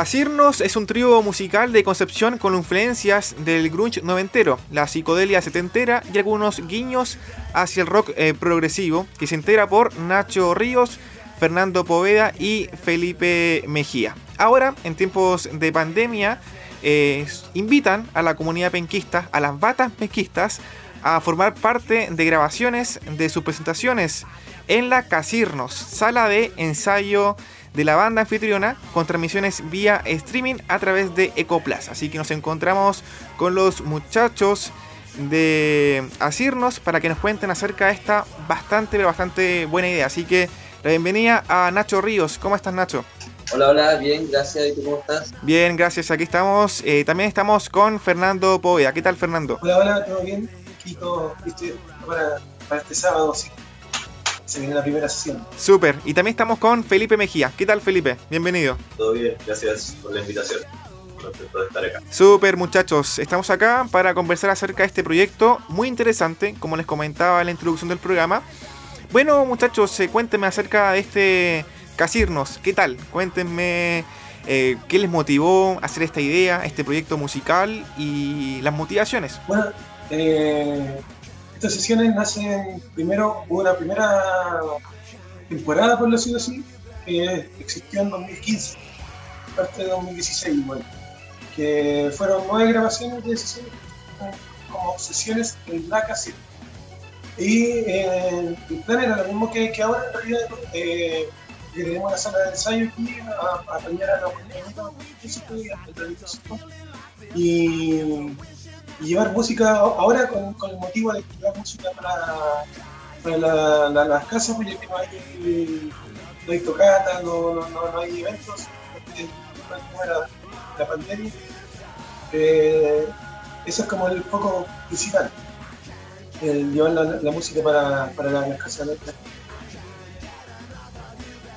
Asirnos es un trío musical de concepción con influencias del grunge noventero, la psicodelia setentera y algunos guiños hacia el rock eh, progresivo, que se integra por Nacho Ríos, Fernando Poveda y Felipe Mejía. Ahora, en tiempos de pandemia, eh, invitan a la comunidad penquista, a las batas penquistas, a formar parte de grabaciones de sus presentaciones en la Casirnos, sala de ensayo de la banda anfitriona con transmisiones vía streaming a través de Ecoplas. Así que nos encontramos con los muchachos de Asirnos para que nos cuenten acerca de esta bastante, pero bastante buena idea. Así que la bienvenida a Nacho Ríos. ¿Cómo estás, Nacho? Hola, hola, bien, gracias. ¿Y tú cómo estás? Bien, gracias. Aquí estamos. Eh, también estamos con Fernando Poveda. ¿Qué tal, Fernando? Hola, hola, ¿todo bien? Aquí todo, para, para este sábado, sí se viene la primera sesión. Súper. Y también estamos con Felipe Mejía. ¿Qué tal, Felipe? Bienvenido. Todo bien, gracias por la invitación. Estar acá. Súper, muchachos. Estamos acá para conversar acerca de este proyecto muy interesante, como les comentaba en la introducción del programa. Bueno, muchachos, eh, cuéntenme acerca de este Casirnos. ¿Qué tal? Cuéntenme eh, qué les motivó a hacer esta idea, este proyecto musical y las motivaciones. Bueno, eh, estas sesiones nacen primero, hubo una primera temporada, por decirlo así, que existió en 2015, parte de 2016, igual, que fueron nueve grabaciones de sesiones, como sesiones en la caseta. Y eh, el plan era lo mismo que, que ahora, en realidad, eh, una sala de ensayo aquí a, a apañar a los y y llevar música ahora con, con el motivo de llevar música para, para la, las casas, porque no hay, no hay tocata, no, no, no, hay eventos, no la, la pandemia. Eh, eso es como el foco principal, el llevar la, la música para, para las casas.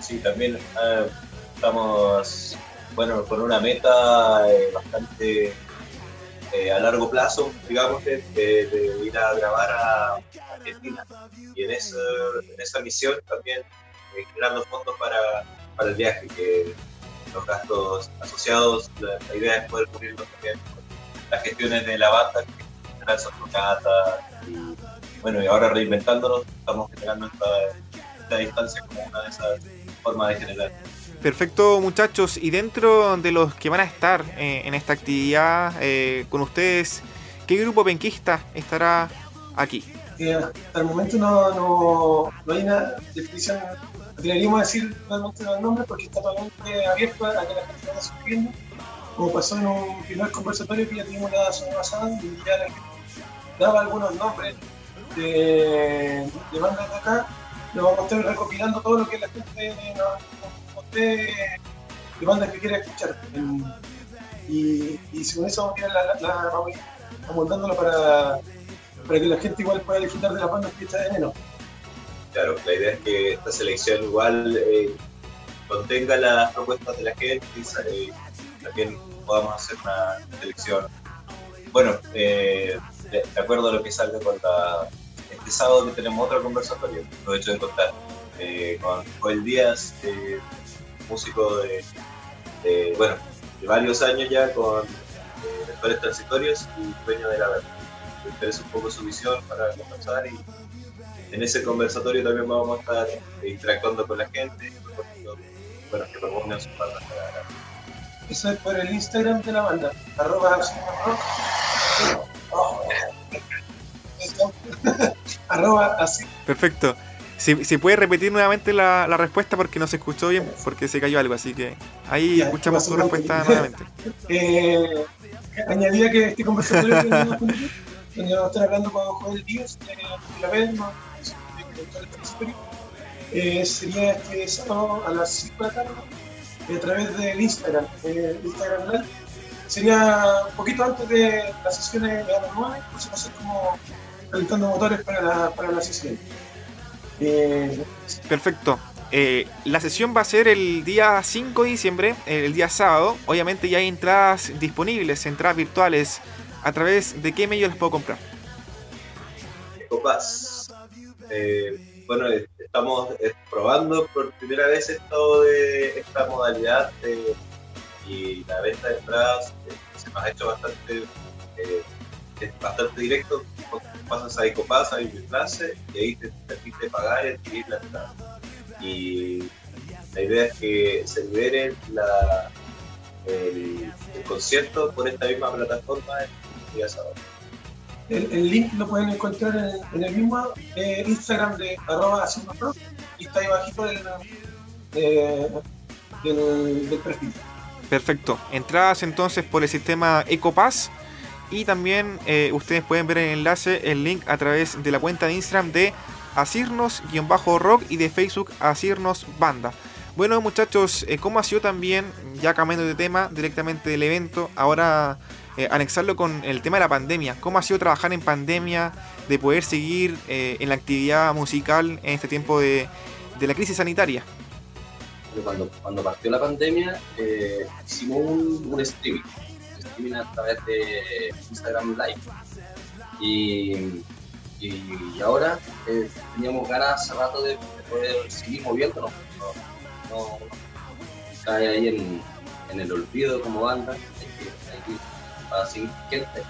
Sí, también eh, estamos bueno, con una meta eh, bastante eh, a largo plazo, digamos, de, ir a grabar a Argentina. Y en, eso, en esa misión también eh, generando fondos para, para, el viaje, que los gastos asociados, la, idea es poder cubrirlos también con las gestiones de la banda, que generan y bueno, y ahora reinventándonos, estamos generando esta distancia como una de esas formas de generar. Perfecto, muchachos. Y dentro de los que van a estar eh, en esta actividad eh, con ustedes, ¿qué grupo penquista estará aquí? Eh, hasta el momento no, no, hay una definición. Deberíamos decir realmente los nombres porque está totalmente abierto a que la gente vaya surgiendo. Como pasó en un primer conversatorio que ya tuvimos la semana pasada, y ya la gente daba algunos nombres de, bandas de acá. Lo vamos a estar recopilando todo lo que la gente de, bandas que quiera escuchar. Y, y según eso vamos a la, la, la, para, para que la gente igual pueda disfrutar de las bandas que está de menos. Claro, la idea es que esta selección igual eh, contenga las propuestas de la gente y también podamos hacer una selección. Bueno, eh, de, acuerdo a lo que salga con la, este sábado que tenemos otra conversatorio, hecho de contar, eh, con Joel Díaz, eh, músico de, bueno, de varios años ya con eh, transitorios y dueño de la verdad. Me interesa un poco su visión para conversar y en ese conversatorio también vamos a estar eh, interactuando con la gente, bueno, que propongan sus bandas para Eso es por el Instagram de la banda, arroba, arroba así. Perfecto. Si, puede repetir nuevamente la, respuesta porque no se escuchó bien, porque se cayó algo, así que ahí escuchamos tu respuesta nuevamente. Eh, añadía que este conversatorio que vamos a estar hablando con Joel Díaz, de la vez, eh, sería este sábado a las 5 de la tarde a través del Instagram, eh, Instagram Live. Sería un poquito antes de las sesiones de las 9, por si ser como calentando motores para la, para la sesión. Eh, Perfecto. Eh, la sesión va a ser el día 5 de diciembre, el día sábado. Obviamente ya hay entradas disponibles, entradas virtuales. ¿A través de qué medio las puedo comprar? Copas. Eh, bueno, estamos probando por primera vez esto de esta modalidad de, y la venta de entradas eh, se nos ha hecho bastante, eh, bastante directo. Pasas a Ecopass, hay un clase y ahí te permite pagar y adquirir la entrada. Y la idea es que se libere la, el, concierto por esta misma plataforma el día sábado. El, link lo pueden encontrar en, el mismo eh, Instagram de arroba y está ahí bajito del, del perfil. Perfecto. Entradas entonces por el sistema EcoPass. Y también eh, ustedes pueden ver en el enlace el link a través de la cuenta de Instagram de Asirnos-Rock y de Facebook Asirnos Banda. Bueno muchachos, eh, ¿cómo ha sido también, ya cambiando de tema directamente del evento, ahora eh, anexarlo con el tema de la pandemia? ¿Cómo ha sido trabajar en pandemia, de poder seguir en la actividad musical en este tiempo de la crisis sanitaria? cuando, cuando partió la pandemia, eh, hicimos un, streaming, a través de Instagram Live. Y, y, ahora eh, teníamos ganas hace rato de, poder seguir moviéndonos. No, no, cae ahí en, en, el olvido como banda, hay que, seguir gente.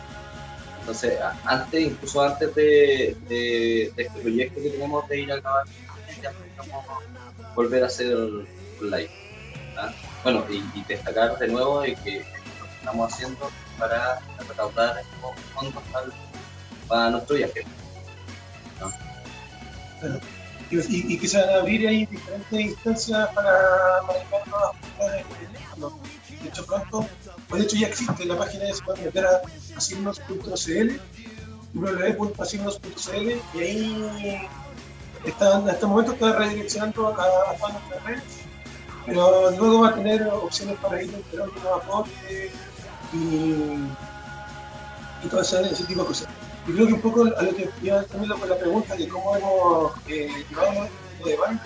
Entonces, antes, incluso antes de, este proyecto que tenemos de ir a grabar, ya volver a hacer live. ¿ah? Bueno, y, destacar de nuevo de que estamos haciendo para recaudar fondos para nuestro viaje. y, que se van a abrir ahí diferentes instancias para manejar nuevas De hecho, pronto, pues de hecho ya existe la página de se pueden meter a asignos.cl www.asignos.cl y ahí están, hasta el momento está redireccionando a, a todas nuestras redes pero luego va a tener opciones para ir esperando nuevos aportes y, y todo ese, ese, tipo de cosas. Y creo que un poco a lo que iba también con la pregunta de cómo hemos eh, llevado el de banco,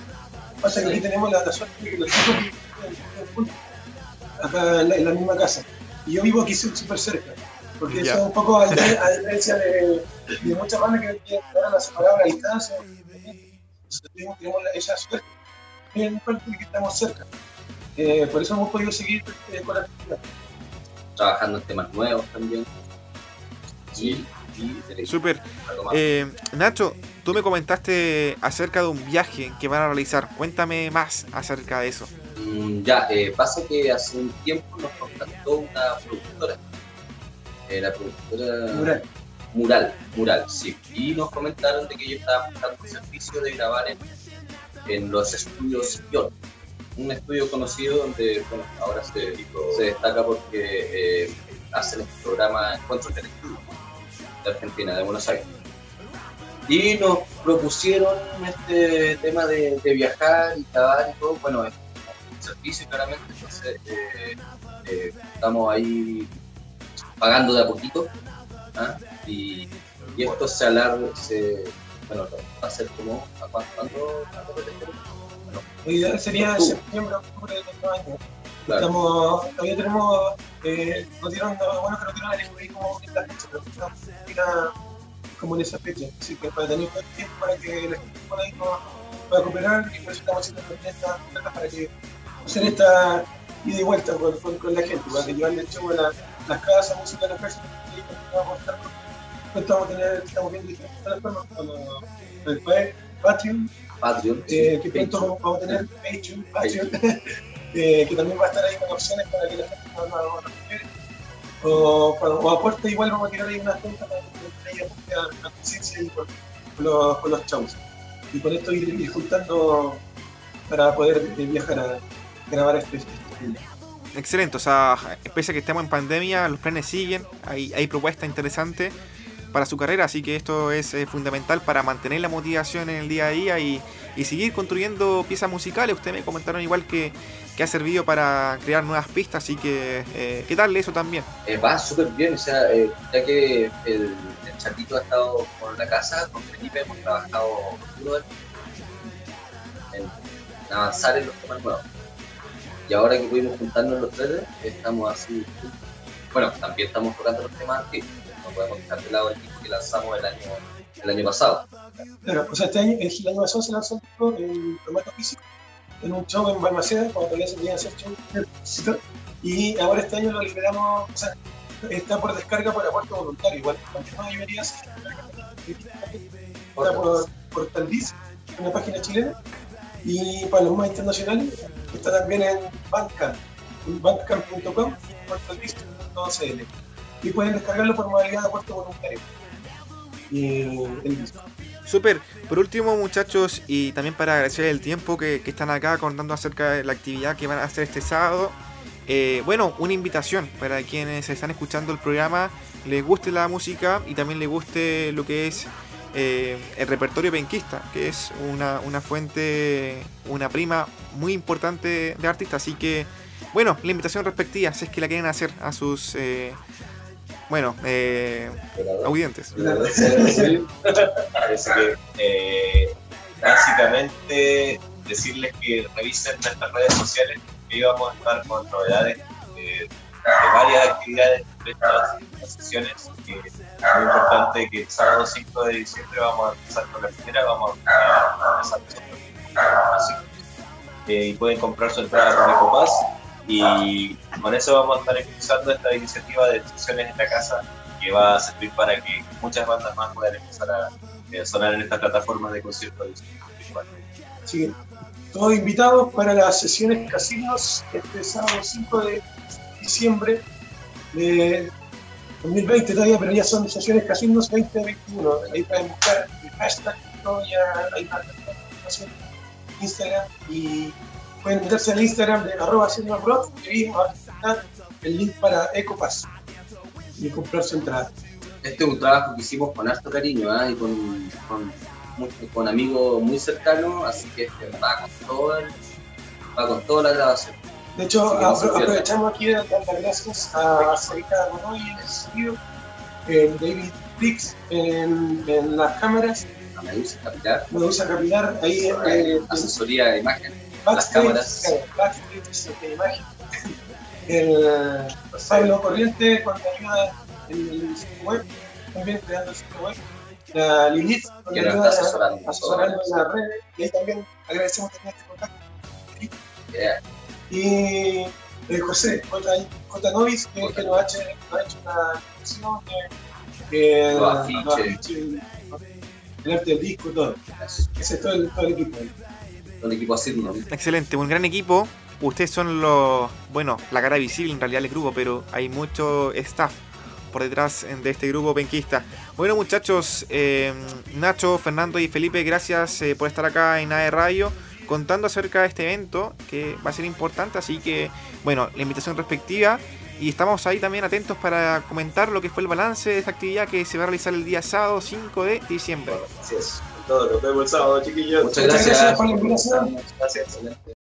pasa que aquí tenemos la, suerte de que los chicos acá en la, misma casa. Y yo vivo aquí súper cerca, porque eso es un poco a, diferencia de, de, muchas bandas que ahora las separadas a distancia. Entonces tenemos, tenemos esa suerte en que estamos cerca. Eh, por eso hemos podido seguir eh, con la actividad. Trabajando en temas nuevos también. Sí. Súper. Eh, Nacho, tú me comentaste acerca de un viaje que van a realizar. Cuéntame más acerca de eso. Mm, ya, pasa que hace un tiempo nos contactó una productora. la productora Mural. Mural, Mural, sí. Y nos comentaron de que ellos estaban buscando servicio de grabar en en los estudios Ion, un estudio conocido donde bueno, ahora se, destaca porque eh, hacen este programa Encuentros del Estudio de Argentina, de Buenos Aires. Y nos propusieron este tema de, viajar y grabar y todo. Bueno, es un servicio claramente, entonces eh, eh, estamos ahí pagando de a poquito. ¿ah? Y, y, esto se alarga, se, bueno, va a ser como, ¿a cuánto, cuánto, bueno, La idea sería septiembre, octubre del otro año. Claro. Estamos, todavía tenemos, eh, nos dieron, bueno que nos dieron el FBI como en la fecha, pero estamos como en esa fecha. Así que para tener tiempo para que la gente pueda ir pueda cooperar y por eso estamos haciendo esta para que hacer esta ida y vuelta con, con, con la gente, para que llevarle el show a la, las casas, música a las casas y vamos a estar estamos, tener, estamos viendo diferentes plataformas como el Patreon, Patreon eh, que pronto vamos a tener Patreon, Patreon eh, que también va a estar ahí con opciones para que la gente pueda o, o aporte igual vamos a tirar ahí unas cuentas para que ella la conciencia y con, los, con los shows. Y con esto ir, ir juntando para poder viajar a grabar este, este, este Excelente, o sea, pese a que estamos en pandemia, los planes siguen, hay, hay propuestas interesantes para su carrera, así que esto es eh, fundamental para mantener la motivación en el día a día y, seguir construyendo piezas musicales. Ustedes me comentaron igual que, que ha servido para crear nuevas pistas, así que eh, ¿qué tal eso también? Eh, va súper bien, o sea, ya que el, el, ha estado por la casa, con Felipe hemos trabajado en, en avanzar en los temas nuevos. Y ahora que pudimos juntarnos los tres, estamos así. Bueno, también estamos tocando los temas antiguos no podemos dejar de lado el disco que lanzamos el año, el año pasado. Claro, o sea, este año, el año pasado se lanzó el disco en formato físico, en un show en Balmaceda, cuando todavía se podía hacer show. Y ahora este año lo liberamos, o sea, está por descarga por aporte voluntario, igual que mayoría se está por Portaldis, una página chilena, y para los más internacionales está también en Bandcamp, bandcamp.com, portaldis.cl, y pueden descargarlo por modalidad de aporte voluntario. Super. Por último, muchachos, y también para agradecer el tiempo que, que están acá contando acerca de la actividad que van a hacer este sábado. Eh, bueno, una invitación para quienes están escuchando el programa, les guste la música y también les guste lo que es eh, el repertorio penquista, que es una, una, fuente, una prima muy importante de artistas. Así que, bueno, la invitación respectiva, si es que la quieren hacer a sus, eh, bueno, eh, audientes. Parece que, eh, básicamente, decirles que revisen nuestras redes sociales que íbamos a estar con novedades de, de varias actividades de estas sesiones. Que es muy importante que el sábado 5 de diciembre vamos a empezar con la primera, vamos a empezar nosotros. Eh, y pueden comprar su entrada con EcoPass y con eso vamos a estar impulsando esta iniciativa de sesiones en la casa que va a servir para que muchas bandas más puedan empezar a, a sonar en estas plataformas de conciertos. Sí, todos invitados para las sesiones casinos este sábado 5 de diciembre de 2020 todavía, pero ya son sesiones casinos 2021. Ahí pueden buscar el hashtag, todo hay Instagram y pueden meterse al Instagram de arroba y ahí estar el link para EcoPass y comprar su entrada. Este es un trabajo que hicimos con harto cariño ¿eh? y con, con, con, amigos muy cercanos, así que este, va con todo el, va con toda la grabación. De hecho, aprovechamos aquí de dar las gracias a Sarita Godoy en el estudio, eh, David Dix en, en, las cámaras, a Medusa Capilar, Medusa Capilar, ahí eh, asesoría de imagen, las cámaras, imagen, el Pablo Corriente cuando ayuda en el sitio web, también creando el sitio web, la Lilith que nos está asesorando, asesorando en las redes, y ahí también agradecemos tener este contacto. Yeah. Y eh, José, J. J. Novis, que, que nos, ha hecho, nos ha hecho una exposición de, Los afiches. los afiches, el arte del disco, todo. Ese es todo el, todo el equipo. ahí. El equipo Asigno. Excelente, un gran equipo. Ustedes son los, bueno, la cara visible en realidad del grupo, pero hay mucho staff por detrás de este grupo penquista. Bueno muchachos, eh, Nacho, Fernando y Felipe, gracias eh, por estar acá en AE Radio contando acerca de este evento que va a ser importante, así que bueno, la invitación respectiva y estamos ahí también atentos para comentar lo que fue el balance de esta actividad que se va a realizar el día sábado 5 de diciembre. Así es. Todo, nos vemos el sábado, chiquillos. Muchas Muchas gracias. gracias por la invitación. Gracias, excelente.